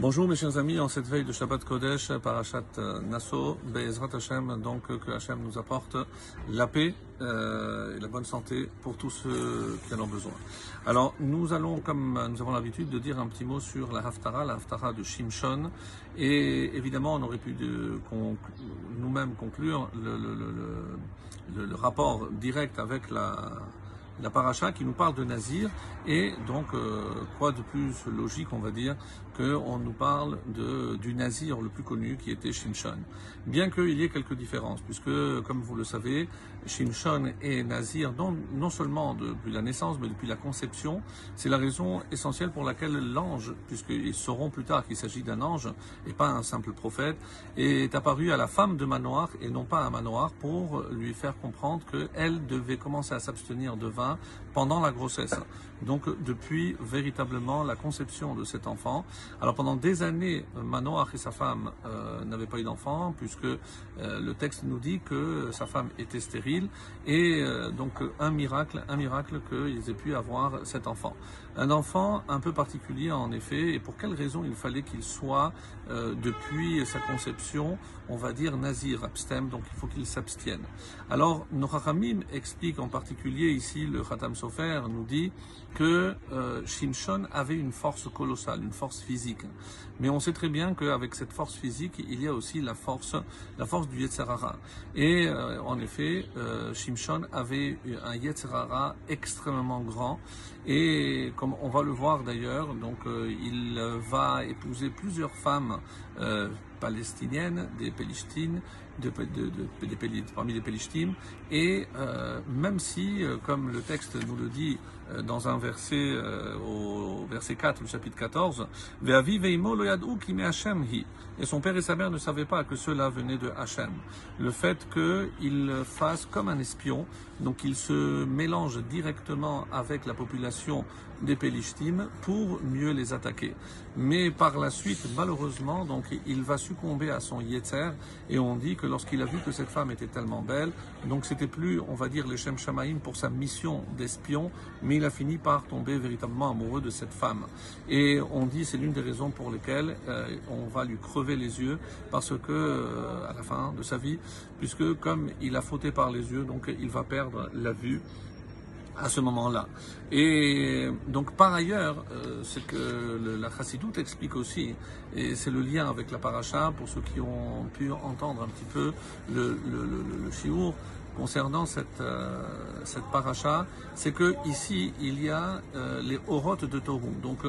Bonjour mes chers amis, en cette veille de Shabbat Kodesh, Parashat euh, Nassau, Be'ezrat Hashem, donc euh, que Hashem nous apporte la paix euh, et la bonne santé pour tous ceux qui en ont besoin. Alors nous allons, comme nous avons l'habitude, de dire un petit mot sur la Haftara, la Haftara de Shimshon, et évidemment on aurait pu nous-mêmes conclure le, rapport direct avec la la qui nous parle de Nazir. Et donc quoi de plus logique on va dire qu'on nous parle de, du Nazir le plus connu qui était Shimshon. Bien qu'il y ait quelques différences puisque comme vous le savez Shimshon et Nazir non, non seulement depuis la naissance mais depuis la conception c'est la raison essentielle pour laquelle l'ange puisqu'ils sauront plus tard qu'il s'agit d'un ange et pas un simple prophète est apparu à la femme de Manoach et non pas à Manoach pour lui faire comprendre qu'elle devait commencer à s'abstenir de vin pendant la grossesse. Donc depuis véritablement la conception de cet enfant. Alors pendant des années, Manoach et sa femme euh, n'avaient pas eu d'enfant puisque euh, le texte nous dit que sa femme était stérile et euh, donc un miracle, un miracle qu'ils aient pu avoir cet enfant. Un enfant un peu particulier en effet et pour quelle raison il fallait qu'il soit depuis sa conception, on va dire nazir, abstem, donc il faut qu'il s'abstienne. Alors Nochachamim explique en particulier ici le Khatam Sofer nous dit que euh, Shimshon avait une force colossale, une force physique. Mais on sait très bien qu'avec cette force physique, il y a aussi la force, la force du Yetzerara. Et euh, en effet, euh, Shimshon avait un Yetzerara extrêmement grand. Et comme on va le voir d'ailleurs, donc euh, il va épouser plusieurs femmes palestiniennes, des Pélistines, parmi les Pélistines. Et même si, comme le texte nous le dit dans un verset, au verset 4, le chapitre 14, et son père et sa mère ne savaient pas que cela venait de Hachem. Le fait qu'il fasse comme un espion, donc il se mélange directement avec la population des Pélishtim pour mieux les attaquer. Mais par la suite, malheureusement, donc il va succomber à son yetzer et on dit que lorsqu'il a vu que cette femme était tellement belle, donc c'était plus, on va dire, les Shem pour sa mission d'espion, mais il a fini par tomber véritablement amoureux de cette femme. Et on dit c'est l'une des raisons pour lesquelles euh, on va lui crever les yeux parce que euh, à la fin de sa vie, puisque comme il a fauté par les yeux, donc il va perdre la vue à ce moment-là. Et donc par ailleurs, euh, ce que la chassidoute explique aussi, et c'est le lien avec la paracha, pour ceux qui ont pu entendre un petit peu le, le, le, concernant cette, euh, cette paracha, c'est que ici il y a euh, les orotes de Torou. Donc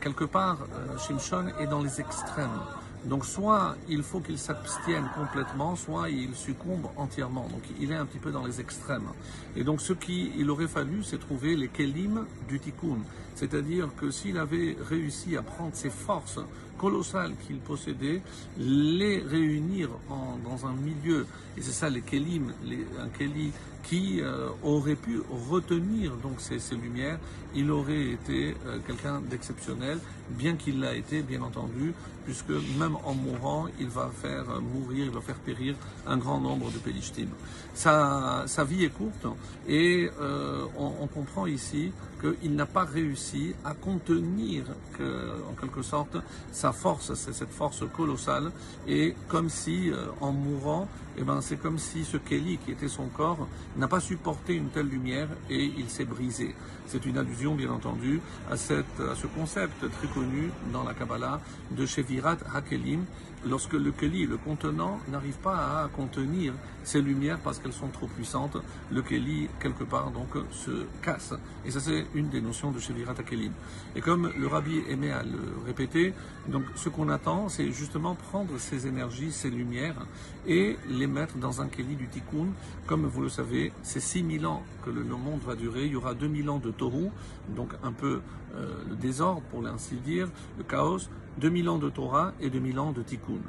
quelque part, Shimshon est dans les extrêmes. Donc soit il faut qu'il s'abstienne complètement, soit il succombe entièrement. Donc il est un petit peu dans les extrêmes. Et donc ce qu'il aurait fallu, c'est trouver les kelim du tikkun. C'est-à-dire que s'il avait réussi à prendre ses forces colossales qu'il possédait, les réunir dans un milieu, et c'est ça les kelim, un keli qui euh, aurait pu retenir donc ces, lumières, il aurait été euh, quelqu'un d'exceptionnel, bien qu'il l'a été, bien entendu, puisque même en mourant, il va faire mourir, il va faire périr un grand nombre de Pélishtim. Sa, sa vie est courte et euh, on, comprend ici qu'il n'a pas réussi à contenir en quelque sorte sa force, cette force colossale, et comme si en mourant, eh ben, c'est comme si ce Kelly qui était son corps n'a pas supporté une telle lumière et il s'est brisé. C'est une allusion, bien entendu, à, cette, à ce concept très connu dans la Kabbalah de Shevirat Hakelim, lorsque le Keli, le contenant, n'arrive pas à contenir ces lumières parce qu'elles sont trop puissantes, le Keli, quelque part, donc, se casse. Et ça, c'est une des notions de Shevirat Hakelim. Et comme le rabbi aimait à le répéter, donc, ce qu'on attend, c'est justement prendre ces énergies, ces lumières, et les mettre dans un Keli du Tikkun. Comme vous le savez, c'est 6000 ans que le monde va durer. Il y aura 2000 ans de Torah, donc un peu euh, le désordre, pour ainsi dire, le chaos, 2000 ans de Torah et 2000 ans de Tikkun.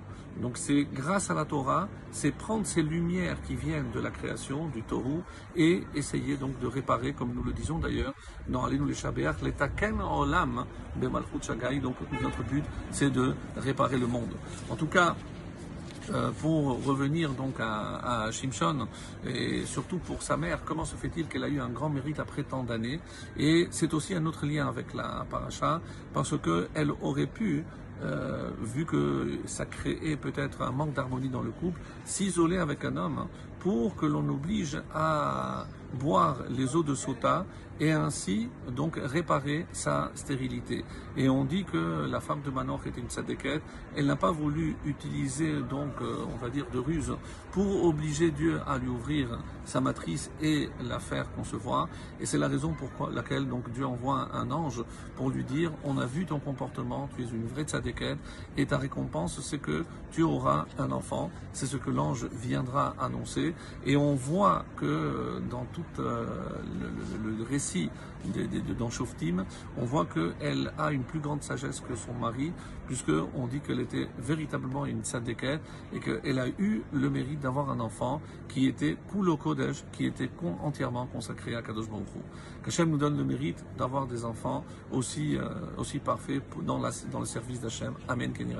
Donc c'est grâce à la Torah, c'est prendre ces lumières qui viennent de la création, du Torah, et essayer donc de réparer, comme nous le disons d'ailleurs dans Alinu les Shabeach, l'etaken olam de Malchut Shagai. Donc notre but, c'est de réparer le monde. En tout cas, euh, pour revenir donc à, à Shimshon et surtout pour sa mère, comment se fait-il qu'elle a eu un grand mérite après tant d'années? Et c'est aussi un autre lien avec la paracha parce que elle aurait pu euh, vu que ça créait peut-être un manque d'harmonie dans le couple, s'isoler avec un homme pour que l'on oblige à boire les eaux de Sota et ainsi donc réparer sa stérilité. Et on dit que la femme de Manoch était une tzadékette, elle n'a pas voulu utiliser donc euh, on va dire de ruse pour obliger Dieu à lui ouvrir sa matrice et la faire concevoir. Et c'est la raison pour laquelle donc Dieu envoie un ange pour lui dire on a vu ton comportement, tu es une vraie tzadékette et ta récompense c'est que tu auras un enfant, c'est ce que l'ange viendra annoncer. Et on voit que dans tout euh, le, récit de, de, Shoftim, on voit qu'elle a une plus grande sagesse que son mari, puisqu'on dit qu'elle était véritablement une tzadékette et qu'elle a eu le mérite d'avoir un enfant qui était Kulo Kodesh, qui était entièrement consacré à Kadosh Baruch. Qu'Hachem nous donne le mérite d'avoir des enfants aussi, euh, aussi parfaits dans, le service d'Hachem. Amen, Kenny